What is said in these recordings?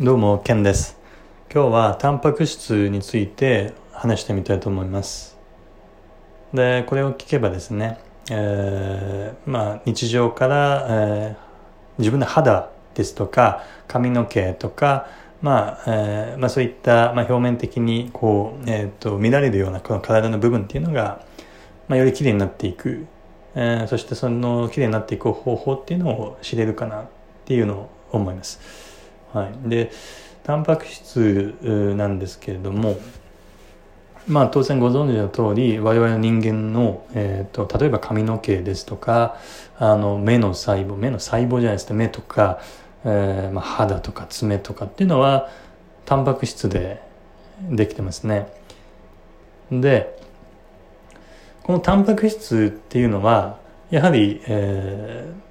どうも、ケンです。今日はタンパク質について話してみたいと思います。で、これを聞けばですね、えーまあ、日常から、えー自分の肌ですとか髪の毛とか、まあえーまあ、そういった、まあ、表面的にこう、えー、と見られるようなこの体の部分っていうのが、まあ、より綺麗になっていく、えーそしてその綺麗になっていく方法っていうのを知れるかなっていうのを思います。はい、でタンパク質なんですけれどもまあ当然ご存知の通り我々の人間の、えー、と例えば髪の毛ですとかあの目の細胞目の細胞じゃないですね目とか、えーまあ、肌とか爪とかっていうのはタンパク質でできてますね。でこのタンパク質っていうのはやはり、えー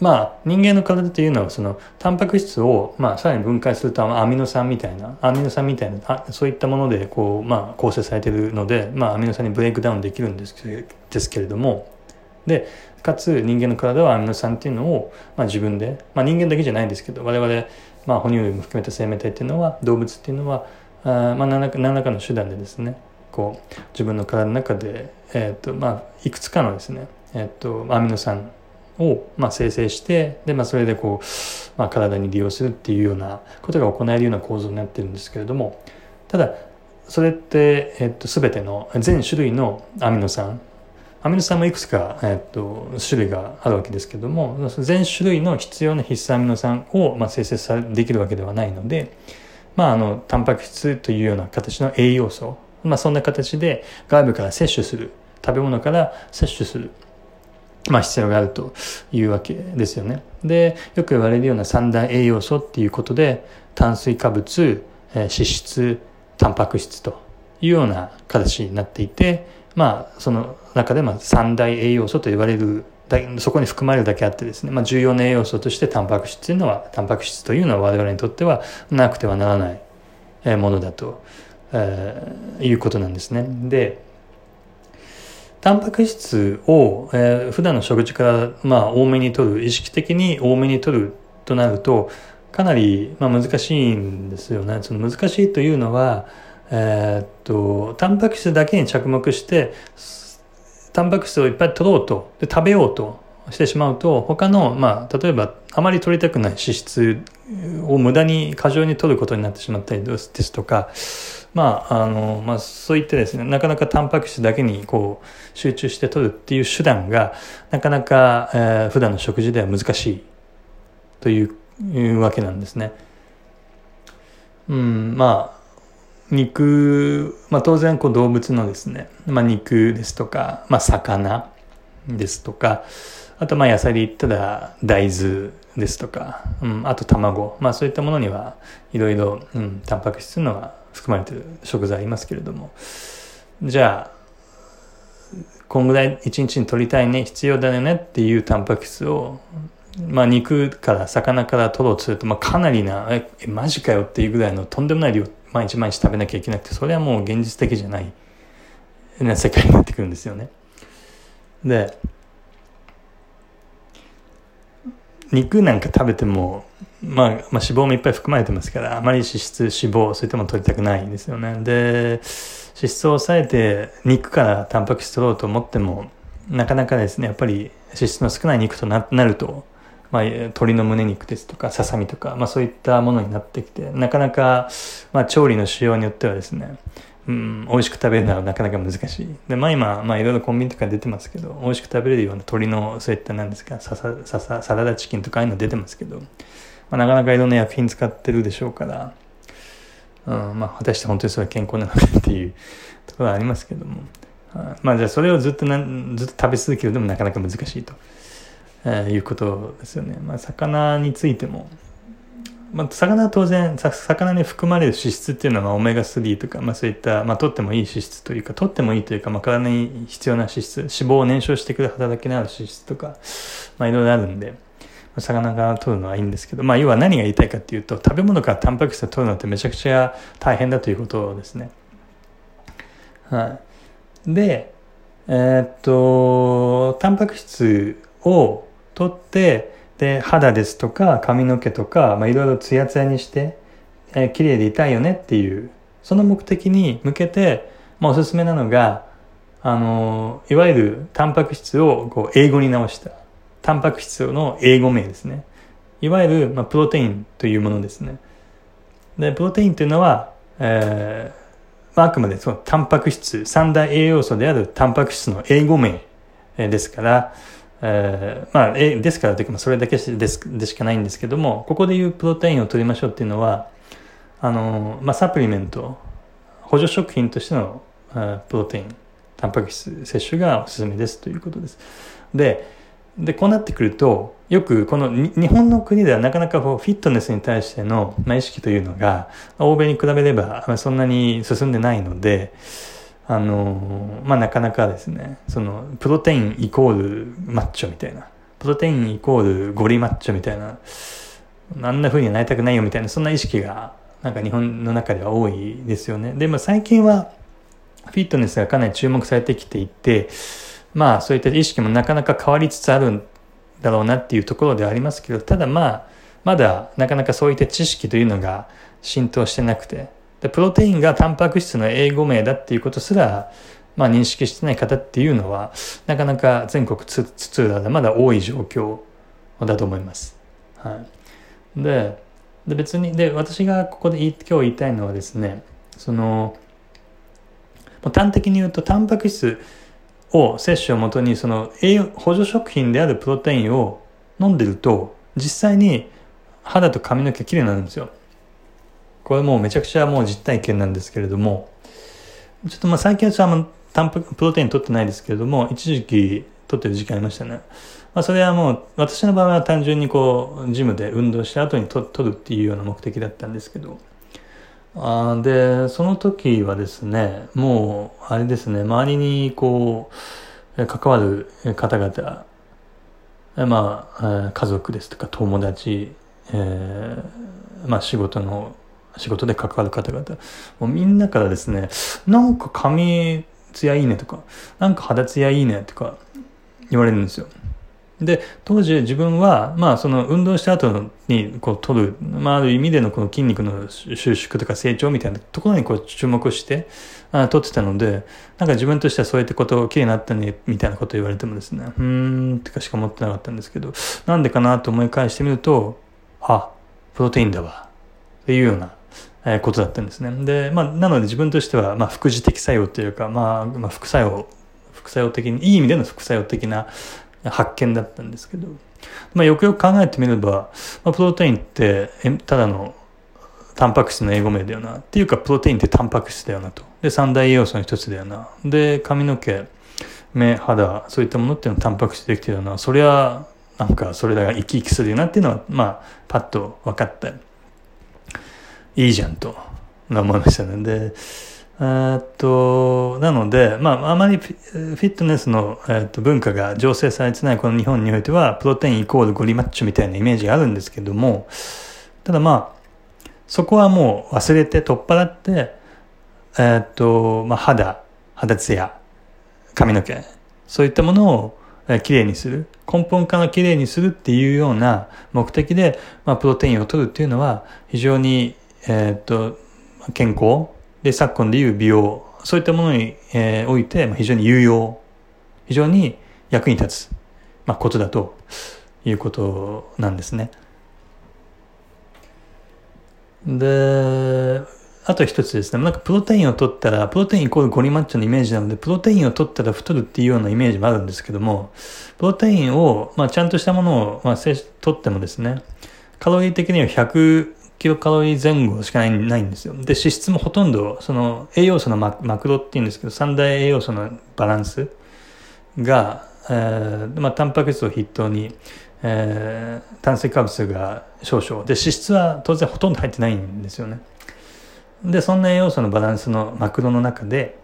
まあ人間の体というのはそのタンパク質をまあさらに分解するとアミノ酸みたいなアミノ酸みたいなあそういったものでこうまあ構成されているのでまあアミノ酸にブレイクダウンできるんですけですけれども。でかつ人間の体はアミノ酸っていうのをまあ自分でまあ人間だけじゃないんですけど我々まあ哺乳類も含めた生命体っていうのは動物っていうのはあまあ何らか何らかの手段でですねこう自分の体の中でえっ、とまあいくつかのですねえっ、とアミノ酸を、まあ、生成してで、まあ、それでこう、まあ、体に利用するっていうようなことが行えるような構造になってるんですけれどもただそれって、えっと、全ての全種類のアミノ酸アミノ酸もいくつか、えっと、種類があるわけですけども全種類の必要な必須アミノ酸を、まあ、生成さできるわけではないので、まあ、あのタンパク質というような形の栄養素、まあ、そんな形で外部から摂取する食べ物から摂取する。まあ、必要があるというわけですよね。でよく言われるような三大栄養素っていうことで炭水化物、脂質タンパク質というような形になっていてまあその中でま三大栄養素と言われるそこに含まれるだけあってですね、まあ、重要な栄養素としてタンパク質というのはタンパク質というのは我々にとってはなくてはならないものだと、えーいうことなんですね。でタンパク質を、えー普段の食事から、まあ、多めに取る意識的に多めに取るとなるとかなり、まあ、難しいんですよね。その難しいというのは、えーっとタンパク質だけに着目してタンパク質をいっぱい取ろうとで食べようとしてしまうと他の、まあ、例えばあまり取りたくない脂質を無駄に過剰に取ることになってしまったりですとかまああのまあ、そういってですねなかなかタンパク質だけにこう集中して取るっていう手段がなかなか、えー普段の食事では難しいというわけなんですね。うん、まあ肉、まあ、当然こう動物のですね、まあ、肉ですとか、まあ、魚ですとかあとまあ野菜で言ったら大豆ですとか、うん、あと卵、まあ、そういったものにはいろいろ、うん、タンパク質のは含まれている食材ありますけれどもじゃあこんぐらい一日に取りたいね必要だよねっていうタンパク質をまあ肉から魚から取ろうとすると、まあ、かなりなええマジかよっていうぐらいのとんでもない量毎日毎日食べなきゃいけなくてそれはもう現実的じゃないな世界になってくるんですよね。で肉なんか食べても、まあ、まあ脂肪もいっぱい含まれてますからあまり脂質脂肪そういったもの取りたくないんですよね。で脂質を抑えて肉からタンパク質取ろうと思ってもなかなかですねやっぱり脂質の少ない肉となると、まあ、鶏の胸肉ですとかささみとか、まあ、そういったものになってきてなかなか、まあ、調理の仕様によってはですねうん、美味しく食べるのはなかなか難しい。で、まあ今、まあいろいろコンビニとか出てますけど、美味しく食べれるような鶏の、そういったなんですか、ささ、ささ、サラダチキンとかああいうの出てますけど、まあなかなかいろんな薬品使ってるでしょうから、うん、まあ果たして本当にそれは健康なのかっていうところはありますけども、はいまあじゃあそれをずっとなん、ずっと食べ続けるでもなかなか難しいと、えーいうことですよね。まあ魚についても、まあ、魚は当然魚に含まれる脂質っていうのはまあオメガ3とか、まあ、そういった、まあ、取ってもいい脂質というか取ってもいいというか、まあ、体に必要な脂質脂肪を燃焼してくる働きのある脂質とか、まあ、いろいろあるんで、まあ、魚が取るのはいいんですけど、まあ、要は何が言いたいかっていうと食べ物からタンパク質を取るのってめちゃくちゃ大変だということですね。はい、でえーっとタンパク質を取ってで肌ですとか髪の毛とか、まあ、いろいろツヤツヤにしてえー、綺麗でいたいよねっていう、その目的に向けて、まあ、おすすめなのが、あの、いわゆるタンパク質をこう英語に直した。タンパク質の英語名ですね。いわゆる、まあ、プロテインというものですね。で、プロテインというのは、えー、まあ、あくまでそのタンパク質、三大栄養素であるタンパク質の英語名ですから、えー、まあ、え、ですからというか、それだけででしかないんですけども、ここでいうプロテインを取りましょうっていうのは、あの、まあ、サプリメント、補助食品としての、プロテイン、タンパク質摂取がおすすめですということです。で、で、こうなってくると、よくこの日本の国ではなかなかこうフィットネスに対しての、まあ、意識というのが、欧米に比べればそんなに進んでないので、あの、まあ、なかなかですね、その、プロテインイコールマッチョみたいな、プロテインイコールゴリマッチョみたいな、あんな風にはなりたくないよみたいな、そんな意識が、なんか日本の中では多いですよね。でも最近は、フィットネスがかなり注目されてきていて、まあ、そういった意識もなかなか変わりつつあるんだろうなっていうところではありますけど、ただまあ、まだなかなかそういった知識というのが浸透してなくて、でプロテインがタンパク質の英語名だっていうことすら、まあ、認識してない方っていうのはなかなか全国津々浦々まだ多い状況だと思います。はい、でで別にで私がここで今日言いたいのはですねその端的に言うとタンパク質を摂取をもとにその栄養補助食品であるプロテインを飲んでると実際に肌と髪の毛きれいになるんですよ。これもうめちゃくちゃもう実体験なんですけれども、ちょっとまあ最近はあんまタンパク、プロテイン取ってないですけれども、一時期取ってる時期ありましたね。まあそれはもう、私の場合は単純にこう、ジムで運動した後に取るっていうような目的だったんですけど、あで、その時はですね、もう、あれですね、周りにこう、関わる方々、まあ、家族ですとか友達、えー、まあ仕事の仕事で関わる方々、もうみんなからですね、なんか髪ツヤいいねとか、なんか肌ツヤいいねとか言われるんですよ。で、当時自分は、まあその運動した後にこう取る、まあある意味でのこの筋肉の収縮とか成長みたいなところにこう注目して、あ取ってたので、なんか自分としてはそうやってことを綺麗になったね、みたいなことを言われてもですね、うーんってかしか思ってなかったんですけど、なんでかなと思い返してみると、あ、プロテインだわ。っていうようなえことだったんですね。で、まあ、なので自分としては、まあ、副次的作用というか、まあ、まあ、副作用、副作用的に、いい意味での副作用的な発見だったんですけど、まあ、よくよく考えてみれば、まあ、プロテインって、ただのタンパク質の英語名だよな。っていうか、プロテインってタンパク質だよなと。で、三大栄養素の一つだよな。で、髪の毛、目、肌、そういったものっていうのはタンパク質できてるよな。そりゃ、なんか、それらが生き生きするよなっていうのは、まあ、パッと分かった。いいじゃんと思いましたね。で、えっと、なので、まあ、あまりフィットネスの、えっと、文化が醸成されてないこの日本においては、プロテインイコールゴリマッチョみたいなイメージがあるんですけども、ただまあ、そこはもう忘れて取っ払って、えっと、まあ、肌、肌ツヤ、髪の毛、そういったものを、えきれいにする。根本からきれいにするっていうような目的で、まあ、プロテインを取るっていうのは、非常にえー、っと、健康で、昨今でいう美容、そういったものに、えー、おいて、まあ、非常に有用、非常に役に立つ、まあ、ことだということなんですね。で、あと一つですね。なんかプロテインを取ったら、プロテインイコールゴリマッチョのイメージなので、プロテインを取ったら太るっていうようなイメージもあるんですけども、プロテインを、まあ、ちゃんとしたものを、まあ、取ってもですね、カロリー的には100キロカロリー前後しかないないんですよ。で、脂質もほとんど、その栄養素のママクロっていうんですけど、三大栄養素のバランスが、えー、まあ、タンパク質を筆頭に、えー、炭水化物が少々。で、脂質は当然ほとんど入ってないんですよね。で、そんな栄養素のバランスのマクロの中で、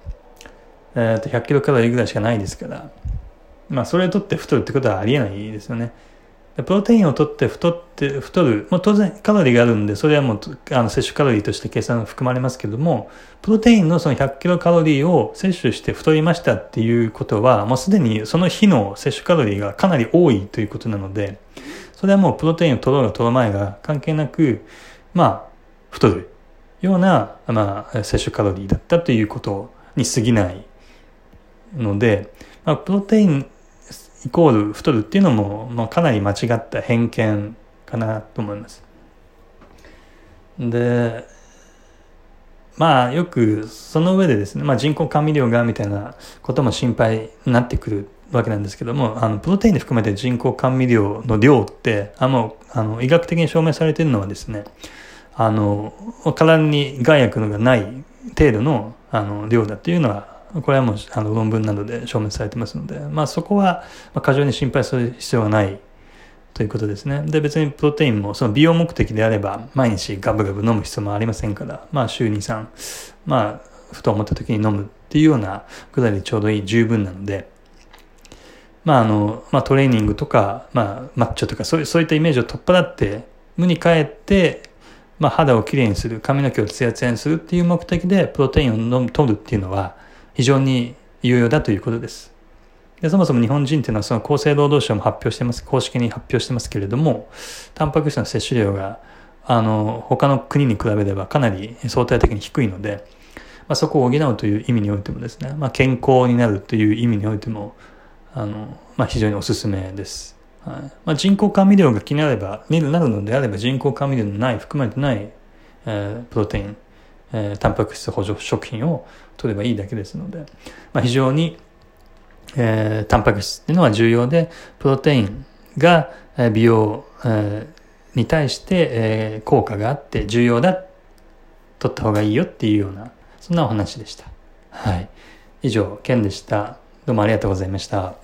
えー、と100キロカロリーぐらいしかないですから、まあ、それを取って太るってことはありえないですよね。プロテインを取って太って太る、まあ、当然カロリーがあるんでそれはもうあの摂取カロリーとして計算含まれますけどもプロテインのその100キロカロリーを摂取して太りましたっていうことはもうすでにその日の摂取カロリーがかなり多いということなのでそれはもうプロテインを取ろうが取る前が関係なくまあ太るような、まあ、摂取カロリーだったということに過ぎないので、まあ、プロテインイコール太るっていうのも、まあ、かなり間違った偏見かなと思います。でまあよくその上でですね、まあ、人工甘味料がみたいなことも心配になってくるわけなんですけどもあのプロテインで含めて人工甘味料の量ってあのあの医学的に証明されているのはですねあの体に害悪のがない程度のあの量だっていうのはこれはもうあの論文などで証明されてますので、まあ、そこは過剰に心配する必要はないということですね。で、別にプロテインもその美容目的であれば、毎日ガブガブ飲む必要もありませんから、まあ週2、3、まあ、ふと思った時に飲むっていうようなぐらいでちょうどいい、十分なので、まああの、まあトレーニングとか、まあマッチョとかそう、そういったイメージを取っ払って、無に帰って、まあ肌をきれいにする、髪の毛をツヤツヤにするっていう目的でプロテインを飲む、取るっていうのは非常に有用だということです。でそもそも日本人っていうのはその厚生労働省も発表してます、公式に発表してますけれども、タンパク質の摂取量が、あの、他の国に比べればかなり相対的に低いので、まあ、そこを補うという意味においてもですね、まあ、健康になるという意味においても、あの、まあ、非常におすすめです。はいまあ、人工甘味料が気になれば、になるのであれば人工甘味料のない、含まれてない、えー、プロテイン、えー、タンパク質補助食品を取ればいいだけですので、まあ、非常にえー、タンパク質っていうのは重要で、プロテインが美容、えー、に対して、えー、効果があって重要だ、取った方がいいよっていうような、そんなお話でした。はい。以上、ケンでした。どうもありがとうございました。